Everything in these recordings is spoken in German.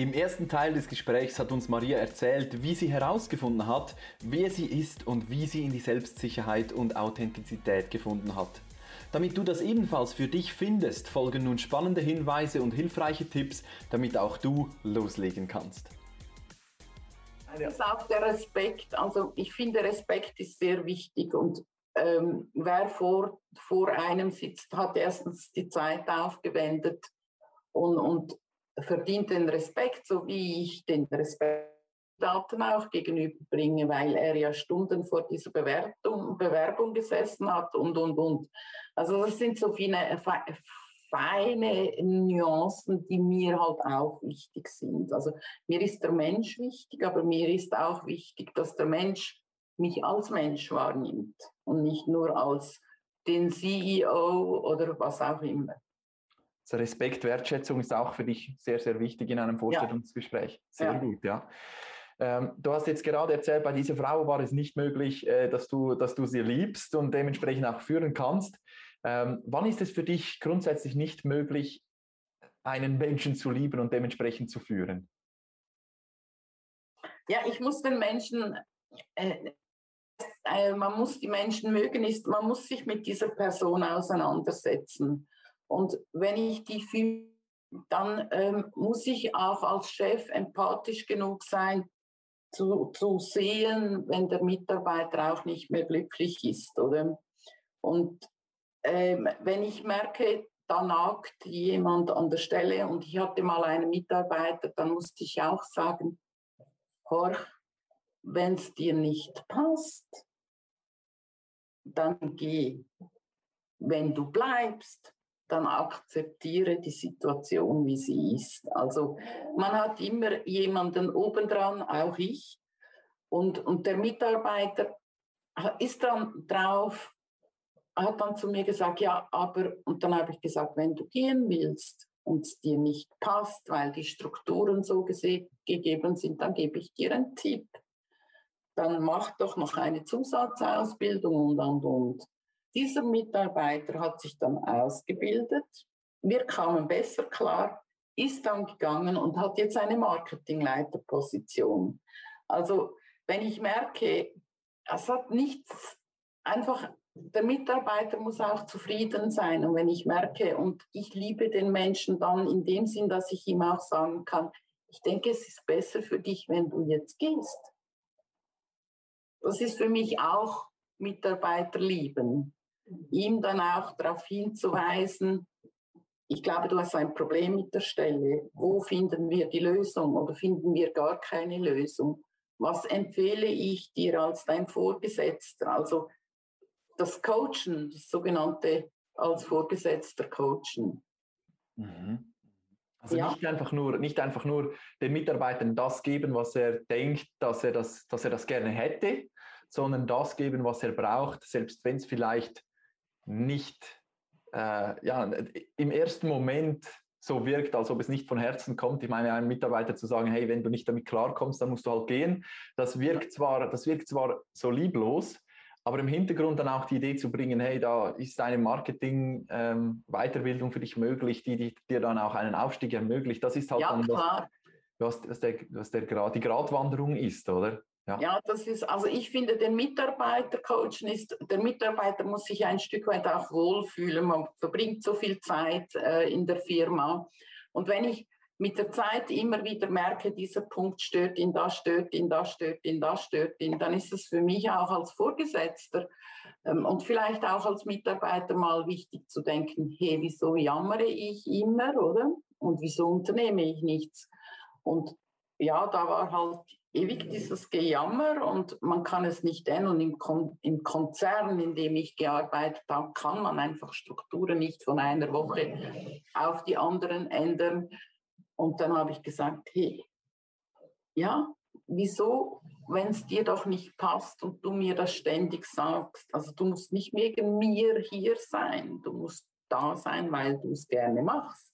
Im ersten Teil des Gesprächs hat uns Maria erzählt, wie sie herausgefunden hat, wer sie ist und wie sie in die Selbstsicherheit und Authentizität gefunden hat. Damit du das ebenfalls für dich findest, folgen nun spannende Hinweise und hilfreiche Tipps, damit auch du loslegen kannst. Es ist auch der Respekt. Also ich finde, Respekt ist sehr wichtig und ähm, wer vor, vor einem sitzt, hat erstens die Zeit aufgewendet und, und verdient den Respekt, so wie ich den Respekt auch gegenüberbringe, weil er ja Stunden vor dieser Bewertung, Bewerbung gesessen hat und, und, und. Also das sind so viele feine Nuancen, die mir halt auch wichtig sind. Also mir ist der Mensch wichtig, aber mir ist auch wichtig, dass der Mensch mich als Mensch wahrnimmt und nicht nur als den CEO oder was auch immer. Also Respekt, Wertschätzung ist auch für dich sehr, sehr wichtig in einem Vorstellungsgespräch. Sehr ja. gut, ja. Ähm, du hast jetzt gerade erzählt, bei dieser Frau war es nicht möglich, äh, dass, du, dass du sie liebst und dementsprechend auch führen kannst. Ähm, wann ist es für dich grundsätzlich nicht möglich, einen Menschen zu lieben und dementsprechend zu führen? Ja, ich muss den Menschen, äh, äh, man muss die Menschen mögen, ist, man muss sich mit dieser Person auseinandersetzen. Und wenn ich die fühle, dann ähm, muss ich auch als Chef empathisch genug sein, zu, zu sehen, wenn der Mitarbeiter auch nicht mehr glücklich ist. Oder? Und ähm, wenn ich merke, da nagt jemand an der Stelle und ich hatte mal einen Mitarbeiter, dann musste ich auch sagen, Horch, wenn es dir nicht passt, dann geh. Wenn du bleibst, dann akzeptiere die Situation, wie sie ist. Also man hat immer jemanden obendran, auch ich. Und, und der Mitarbeiter ist dann drauf, hat dann zu mir gesagt, ja, aber, und dann habe ich gesagt, wenn du gehen willst und es dir nicht passt, weil die Strukturen so gegeben sind, dann gebe ich dir einen Tipp. Dann mach doch noch eine Zusatzausbildung und, und, und. Dieser Mitarbeiter hat sich dann ausgebildet. Wir kamen besser klar, ist dann gegangen und hat jetzt eine Marketingleiterposition. Also wenn ich merke, es hat nichts, einfach der Mitarbeiter muss auch zufrieden sein. Und wenn ich merke, und ich liebe den Menschen dann in dem Sinn, dass ich ihm auch sagen kann, ich denke, es ist besser für dich, wenn du jetzt gehst. Das ist für mich auch Mitarbeiter lieben ihm dann auch darauf hinzuweisen, ich glaube, du hast ein Problem mit der Stelle. Wo finden wir die Lösung oder finden wir gar keine Lösung? Was empfehle ich dir als dein Vorgesetzter? Also das Coachen, das sogenannte als Vorgesetzter Coachen. Mhm. Also ja. nicht, einfach nur, nicht einfach nur den Mitarbeitern das geben, was er denkt, dass er das, dass er das gerne hätte, sondern das geben, was er braucht, selbst wenn es vielleicht nicht äh, ja, im ersten Moment so wirkt, als ob es nicht von Herzen kommt. Ich meine, einem Mitarbeiter zu sagen, hey, wenn du nicht damit klarkommst, dann musst du halt gehen. Das wirkt zwar, das wirkt zwar so lieblos, aber im Hintergrund dann auch die Idee zu bringen, hey, da ist eine Marketing-Weiterbildung ähm, für dich möglich, die, die, dir dann auch einen Aufstieg ermöglicht. Das ist halt ja, dann. Das, was, der, was der, die Gratwanderung ist, oder? Ja. ja, das ist, also ich finde, der Mitarbeitercoach ist, der Mitarbeiter muss sich ein Stück weit auch wohlfühlen. Man verbringt so viel Zeit äh, in der Firma. Und wenn ich mit der Zeit immer wieder merke, dieser Punkt stört ihn, das stört ihn, das stört ihn, das stört ihn, dann ist es für mich auch als Vorgesetzter ähm, und vielleicht auch als Mitarbeiter mal wichtig zu denken, hey, wieso jammere ich immer, oder? Und wieso unternehme ich nichts? Und ja, da war halt ewig dieses Gejammer und man kann es nicht ändern. Im, Kon im Konzern, in dem ich gearbeitet habe, kann man einfach Strukturen nicht von einer Woche auf die anderen ändern. Und dann habe ich gesagt, hey, ja, wieso wenn es dir doch nicht passt und du mir das ständig sagst, also du musst nicht wegen mir hier sein, du musst da sein, weil du es gerne machst.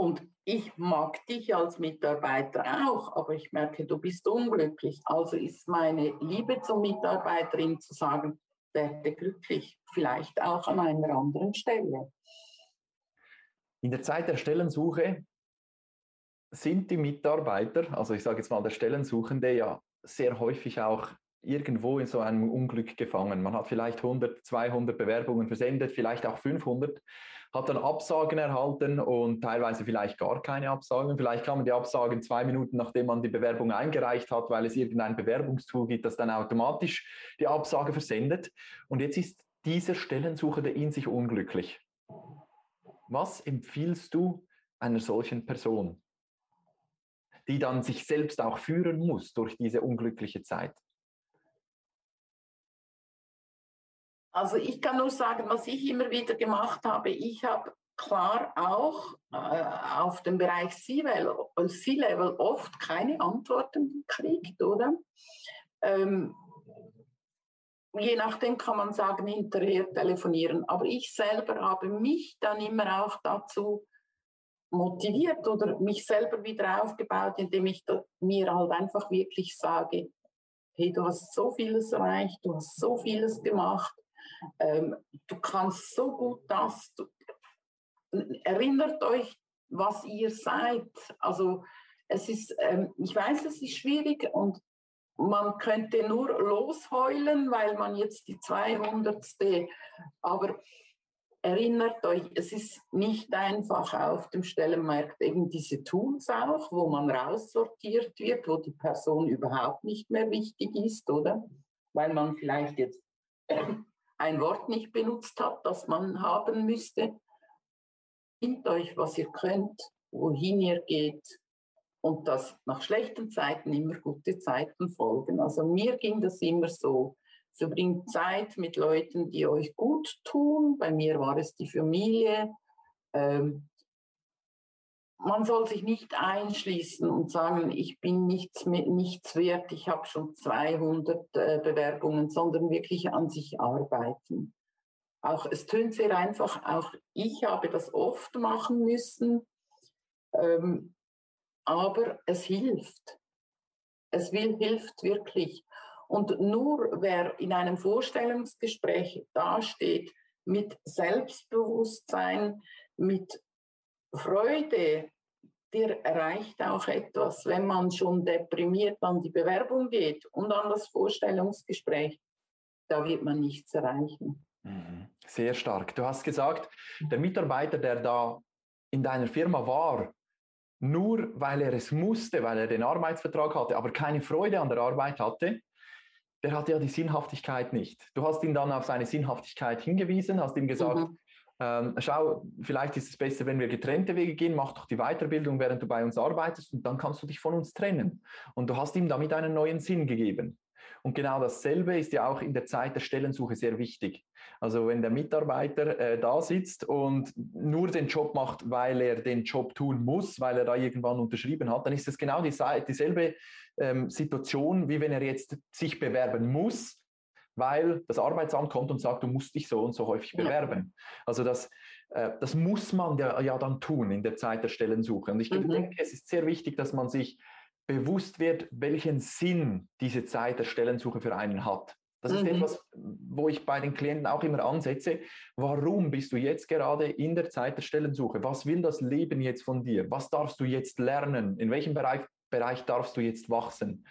Und ich mag dich als Mitarbeiter auch, aber ich merke, du bist unglücklich. Also ist meine Liebe zur Mitarbeiterin zu sagen, werde glücklich, vielleicht auch an einer anderen Stelle. In der Zeit der Stellensuche sind die Mitarbeiter, also ich sage jetzt mal der Stellensuchende, ja sehr häufig auch irgendwo in so einem Unglück gefangen. Man hat vielleicht 100, 200 Bewerbungen versendet, vielleicht auch 500, hat dann Absagen erhalten und teilweise vielleicht gar keine Absagen. Vielleicht kann man die Absagen zwei Minuten, nachdem man die Bewerbung eingereicht hat, weil es irgendein Bewerbungstool gibt, das dann automatisch die Absage versendet. Und jetzt ist dieser Stellensuchende in sich unglücklich. Was empfiehlst du einer solchen Person, die dann sich selbst auch führen muss durch diese unglückliche Zeit? Also ich kann nur sagen, was ich immer wieder gemacht habe. Ich habe klar auch äh, auf dem Bereich C-Level oft keine Antworten gekriegt, oder? Ähm, je nachdem kann man sagen, hinterher telefonieren. Aber ich selber habe mich dann immer auch dazu motiviert oder mich selber wieder aufgebaut, indem ich mir halt einfach wirklich sage, hey, du hast so vieles erreicht, du hast so vieles gemacht, ähm, du kannst so gut das. Du, erinnert euch, was ihr seid. Also es ist, ähm, ich weiß, es ist schwierig und man könnte nur losheulen, weil man jetzt die 200. Aber erinnert euch, es ist nicht einfach auf dem Stellenmarkt eben diese Tools auch, wo man raussortiert wird, wo die Person überhaupt nicht mehr wichtig ist, oder? Weil man vielleicht jetzt ein Wort nicht benutzt hat, das man haben müsste. Findet euch, was ihr könnt, wohin ihr geht und dass nach schlechten Zeiten immer gute Zeiten folgen. Also mir ging das immer so. Verbringt Zeit mit Leuten, die euch gut tun. Bei mir war es die Familie. Ähm, man soll sich nicht einschließen und sagen, ich bin nichts, nichts wert, ich habe schon 200 äh, Bewerbungen, sondern wirklich an sich arbeiten. Auch es tönt sehr einfach, auch ich habe das oft machen müssen, ähm, aber es hilft. Es will, hilft wirklich. Und nur wer in einem Vorstellungsgespräch dasteht mit Selbstbewusstsein, mit Freude, der erreicht auch etwas, wenn man schon deprimiert an die Bewerbung geht und an das Vorstellungsgespräch. Da wird man nichts erreichen. Mhm. Sehr stark. Du hast gesagt, der Mitarbeiter, der da in deiner Firma war, nur weil er es musste, weil er den Arbeitsvertrag hatte, aber keine Freude an der Arbeit hatte, der hatte ja die Sinnhaftigkeit nicht. Du hast ihn dann auf seine Sinnhaftigkeit hingewiesen, hast ihm gesagt, mhm ähm, schau, vielleicht ist es besser, wenn wir getrennte Wege gehen, mach doch die Weiterbildung, während du bei uns arbeitest und dann kannst du dich von uns trennen. Und du hast ihm damit einen neuen Sinn gegeben. Und genau dasselbe ist ja auch in der Zeit der Stellensuche sehr wichtig. Also wenn der Mitarbeiter äh, da sitzt und nur den Job macht, weil er den Job tun muss, weil er da irgendwann unterschrieben hat, dann ist es genau die, dieselbe ähm, Situation, wie wenn er jetzt sich bewerben muss weil das Arbeitsamt kommt und sagt, du musst dich so und so häufig bewerben. Ja. Also das, äh, das muss man ja, ja, dann tun in der Zeit der Stellensuche. Und ich mhm. denke, es ist sehr wichtig, dass man sich bewusst wird, welchen Sinn diese Zeit der Stellensuche für einen hat. Das ist mhm. etwas, wo ich bei den Klienten auch immer ansetze. Warum bist du jetzt gerade in der Zeit der Stellensuche? Was will das Leben jetzt von dir? Was darfst du jetzt lernen? In welchem Bereich, Bereich darfst du jetzt wachsen?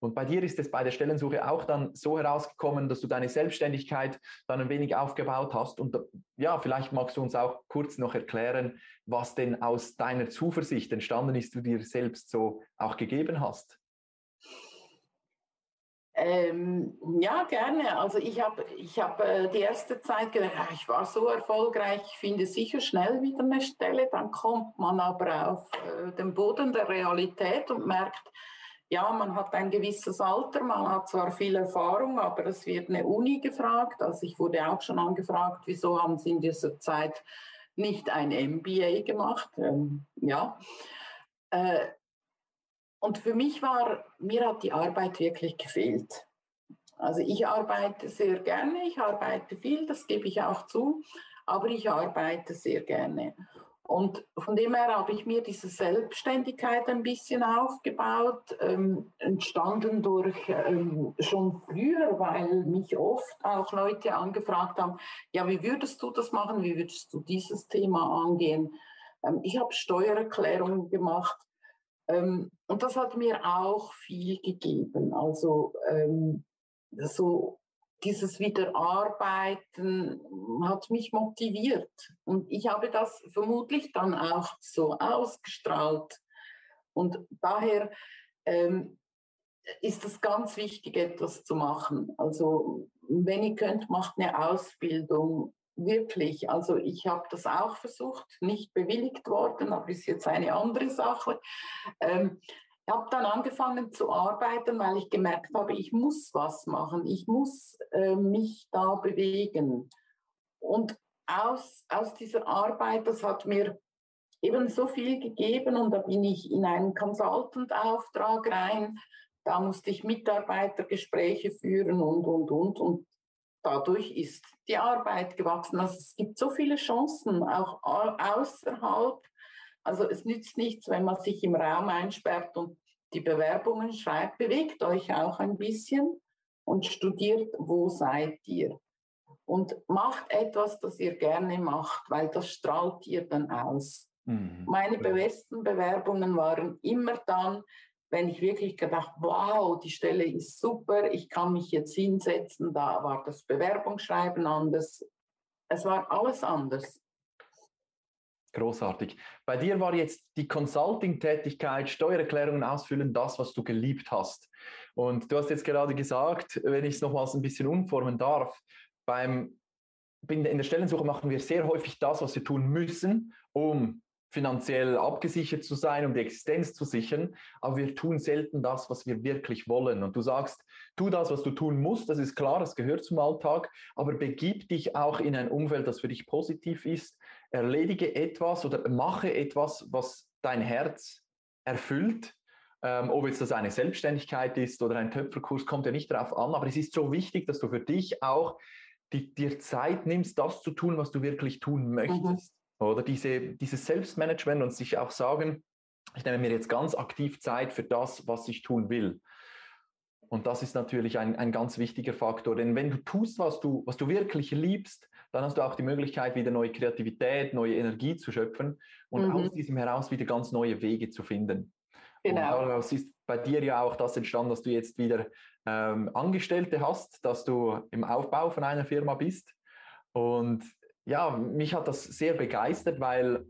Und bei dir ist es bei der Stellensuche auch dann so herausgekommen, dass du deine Selbstständigkeit dann ein wenig aufgebaut hast. Und ja, vielleicht magst du uns auch kurz noch erklären, was denn aus deiner Zuversicht entstanden ist, du dir selbst so auch gegeben hast. Ähm, ja, gerne. Also ich habe ich hab, äh, die erste Zeit gedacht, ich war so erfolgreich, ich finde sicher schnell wieder eine Stelle. Dann kommt man aber auf äh, den Boden der Realität und merkt, ja, man hat ein gewisses Alter, man hat zwar viel Erfahrung, aber es wird eine Uni gefragt. Also ich wurde auch schon angefragt, wieso haben Sie in dieser Zeit nicht ein MBA gemacht? Ähm, ja. Äh, und für mich war, mir hat die Arbeit wirklich gefehlt. Also ich arbeite sehr gerne, ich arbeite viel, das gebe ich auch zu, aber ich arbeite sehr gerne. Und von dem her habe ich mir diese Selbstständigkeit ein bisschen aufgebaut, ähm, entstanden durch ähm, schon früher, weil mich oft auch Leute angefragt haben, ja, wie würdest du das machen, wie würdest du dieses Thema angehen? Ähm, ich habe Steuererklärungen gemacht ähm, und das hat mir auch viel gegeben. Also ähm, so dieses Wiederarbeiten hat mich motiviert. Und ich habe das vermutlich dann auch so ausgestrahlt. Und daher ähm, ist es ganz wichtig, etwas zu machen. Also wenn ihr könnt, macht eine Ausbildung. Wirklich. Also ich habe das auch versucht, nicht bewilligt worden, aber ist jetzt eine andere Sache. Ähm, ich habe dann angefangen zu arbeiten, weil ich gemerkt habe, ich muss was machen, ich muss äh, mich da bewegen. Und aus, aus dieser Arbeit, das hat mir eben so viel gegeben und da bin ich in einen Consultant-Auftrag rein. Da musste ich Mitarbeitergespräche führen und, und, und. Und dadurch ist die Arbeit gewachsen. Also es gibt so viele Chancen, auch außerhalb also es nützt nichts, wenn man sich im Raum einsperrt und die Bewerbungen schreibt. Bewegt euch auch ein bisschen und studiert, wo seid ihr. Und macht etwas, das ihr gerne macht, weil das strahlt ihr dann aus. Mhm. Meine besten Bewerbungen waren immer dann, wenn ich wirklich gedacht, wow, die Stelle ist super, ich kann mich jetzt hinsetzen, da war das Bewerbungsschreiben anders. Es war alles anders. Großartig. Bei dir war jetzt die Consulting-Tätigkeit, Steuererklärungen ausfüllen, das, was du geliebt hast. Und du hast jetzt gerade gesagt, wenn ich es nochmals ein bisschen umformen darf, beim, in der Stellensuche machen wir sehr häufig das, was wir tun müssen, um finanziell abgesichert zu sein, um die Existenz zu sichern, aber wir tun selten das, was wir wirklich wollen. Und du sagst, tu das, was du tun musst, das ist klar, das gehört zum Alltag, aber begib dich auch in ein Umfeld, das für dich positiv ist, erledige etwas oder mache etwas, was dein Herz erfüllt. Ähm, ob jetzt das eine Selbstständigkeit ist oder ein Töpferkurs, kommt ja nicht darauf an, aber es ist so wichtig, dass du für dich auch die, dir Zeit nimmst, das zu tun, was du wirklich tun möchtest. Mhm. Oder diese, dieses Selbstmanagement und sich auch sagen, ich nehme mir jetzt ganz aktiv Zeit für das, was ich tun will. Und das ist natürlich ein, ein ganz wichtiger Faktor, denn wenn du tust, was du, was du wirklich liebst, dann hast du auch die Möglichkeit, wieder neue Kreativität, neue Energie zu schöpfen und mhm. aus diesem heraus wieder ganz neue Wege zu finden. Genau. Und daraus ist bei dir ja auch das entstanden, dass du jetzt wieder ähm, Angestellte hast, dass du im Aufbau von einer Firma bist. Und ja, mich hat das sehr begeistert, weil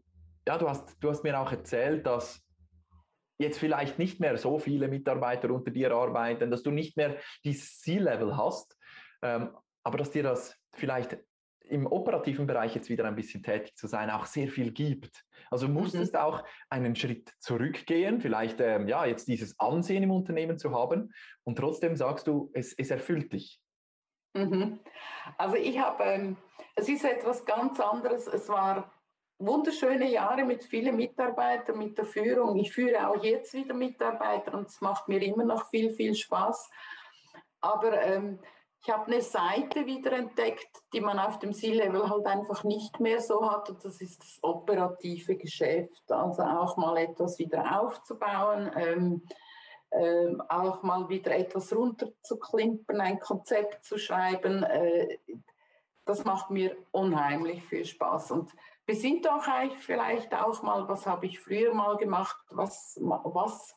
ja, du hast, du hast mir auch erzählt, dass jetzt vielleicht nicht mehr so viele Mitarbeiter unter dir arbeiten, dass du nicht mehr dieses C-Level hast, ähm, aber dass dir das vielleicht im operativen Bereich jetzt wieder ein bisschen tätig zu sein, auch sehr viel gibt. Also musstest mhm. auch einen Schritt zurückgehen, vielleicht ähm, ja jetzt dieses Ansehen im Unternehmen zu haben und trotzdem sagst du, es, es erfüllt dich. Mhm. Also ich habe, ähm, es ist etwas ganz anderes. Es war wunderschöne Jahre mit vielen Mitarbeitern, mit der Führung. Ich führe auch jetzt wieder Mitarbeiter und es macht mir immer noch viel, viel Spaß. Aber ähm, ich habe eine Seite wieder entdeckt, die man auf dem C-Level halt einfach nicht mehr so hat. Und das ist das operative Geschäft. Also auch mal etwas wieder aufzubauen, ähm, ähm, auch mal wieder etwas runterzuklimpern, ein Konzept zu schreiben. Äh, das macht mir unheimlich viel Spaß. Und besinnt auch eigentlich vielleicht auch mal, was habe ich früher mal gemacht, was, was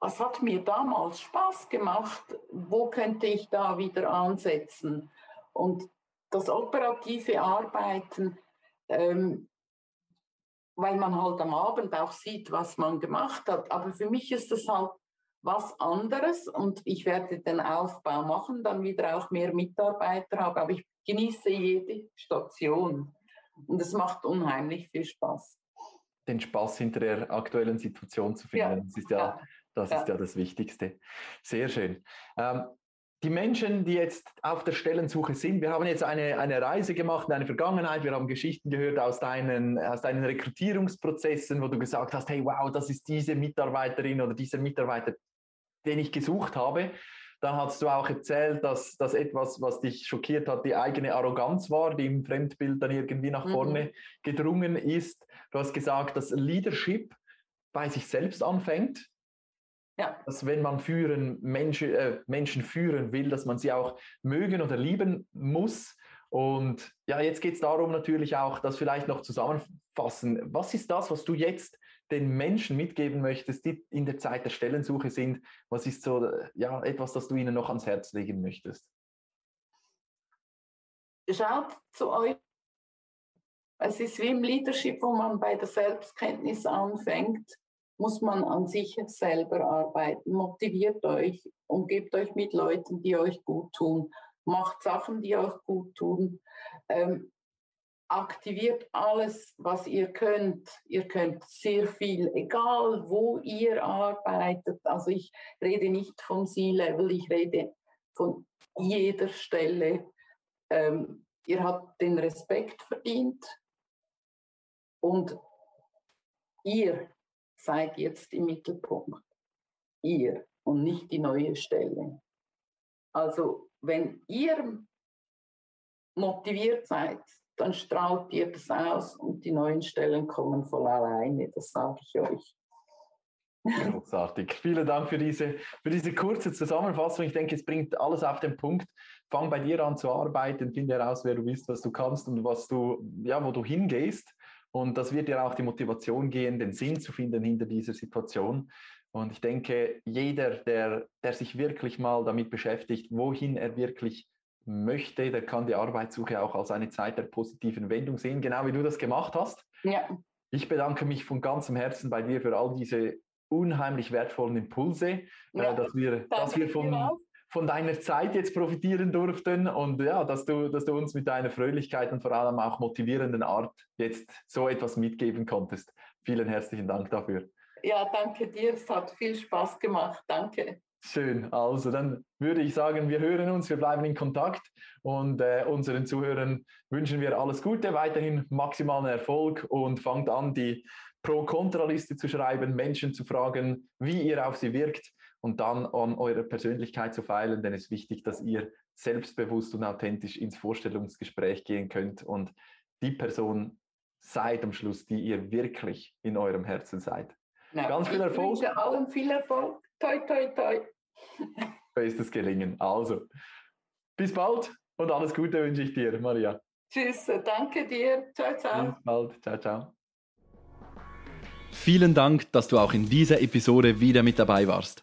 was hat mir damals Spaß gemacht, wo könnte ich da wieder ansetzen. Und das operative Arbeiten, ähm, weil man halt am Abend auch sieht, was man gemacht hat. Aber für mich ist das halt was anderes und ich werde den Aufbau machen, dann wieder auch mehr Mitarbeiter haben. Aber ich genieße jede Station und es macht unheimlich viel Spaß. Den Spaß hinter der aktuellen Situation zu finden, ja, das ist ja, ja das ja. ist ja das Wichtigste. Sehr schön. Ähm, die Menschen, die jetzt auf der Stellensuche sind, wir haben jetzt eine, eine Reise gemacht in deine Vergangenheit, wir haben Geschichten gehört aus deinen, aus deinen Rekrutierungsprozessen, wo du gesagt hast, hey, wow, das ist diese Mitarbeiterin oder dieser Mitarbeiter, den ich gesucht habe. Dann hast du auch erzählt, dass das etwas, was dich schockiert hat, die eigene Arroganz war, die im Fremdbild dann irgendwie nach mhm. vorne mhm. gedrungen ist. Du hast gesagt, dass Leadership bei sich selbst anfängt. Ja. Dass wenn man führen, Menschen, äh, Menschen führen will, dass man sie auch mögen oder lieben muss. Und ja, jetzt geht es darum natürlich auch, das vielleicht noch zusammenfassen. Was ist das, was du jetzt den Menschen mitgeben möchtest, die in der Zeit der Stellensuche sind? Was ist so ja, etwas, das du ihnen noch ans Herz legen möchtest? Schaut zu euch. Es ist wie im Leadership, wo man bei der Selbstkenntnis anfängt muss man an sich selber arbeiten. Motiviert euch, umgebt euch mit Leuten, die euch gut tun. Macht Sachen, die euch gut tun. Ähm, aktiviert alles, was ihr könnt. Ihr könnt sehr viel, egal wo ihr arbeitet. Also ich rede nicht vom C-Level, ich rede von jeder Stelle. Ähm, ihr habt den Respekt verdient und ihr seid jetzt im Mittelpunkt. Ihr und nicht die neue Stelle. Also wenn ihr motiviert seid, dann strahlt ihr das aus und die neuen Stellen kommen von alleine, das sage ich euch. Großartig. Vielen Dank für diese, für diese kurze Zusammenfassung. Ich denke, es bringt alles auf den Punkt. Fang bei dir an zu arbeiten, finde heraus, wer du bist, was du kannst und was du, ja, wo du hingehst. Und das wird dir auch die Motivation gehen, den Sinn zu finden hinter dieser Situation. Und ich denke, jeder, der, der sich wirklich mal damit beschäftigt, wohin er wirklich möchte, der kann die Arbeitssuche auch als eine Zeit der positiven Wendung sehen, genau wie du das gemacht hast. Ja. Ich bedanke mich von ganzem Herzen bei dir für all diese unheimlich wertvollen Impulse, äh, ja, dass wir, dass wir von, von deiner Zeit jetzt profitieren durften und ja, dass du, dass du uns mit deiner Fröhlichkeit und vor allem auch motivierenden Art jetzt so etwas mitgeben konntest. Vielen herzlichen Dank dafür. Ja, danke dir. Es hat viel Spaß gemacht. Danke. Schön. Also dann würde ich sagen, wir hören uns, wir bleiben in Kontakt und äh, unseren Zuhörern wünschen wir alles Gute, weiterhin maximalen Erfolg und fangt an, die Pro-Kontra-Liste zu schreiben, Menschen zu fragen, wie ihr auf sie wirkt und dann an eurer Persönlichkeit zu feilen, denn es ist wichtig, dass ihr selbstbewusst und authentisch ins Vorstellungsgespräch gehen könnt und die Person seid am Schluss, die ihr wirklich in eurem Herzen seid. Ja, Ganz viel Erfolg. Ich wünsche allen viel Erfolg. Toi, toi, toi. Bestes Gelingen. Also, bis bald und alles Gute wünsche ich dir, Maria. Tschüss, danke dir. Ciao, ciao. Bis bald. Ciao, ciao. Vielen Dank, dass du auch in dieser Episode wieder mit dabei warst.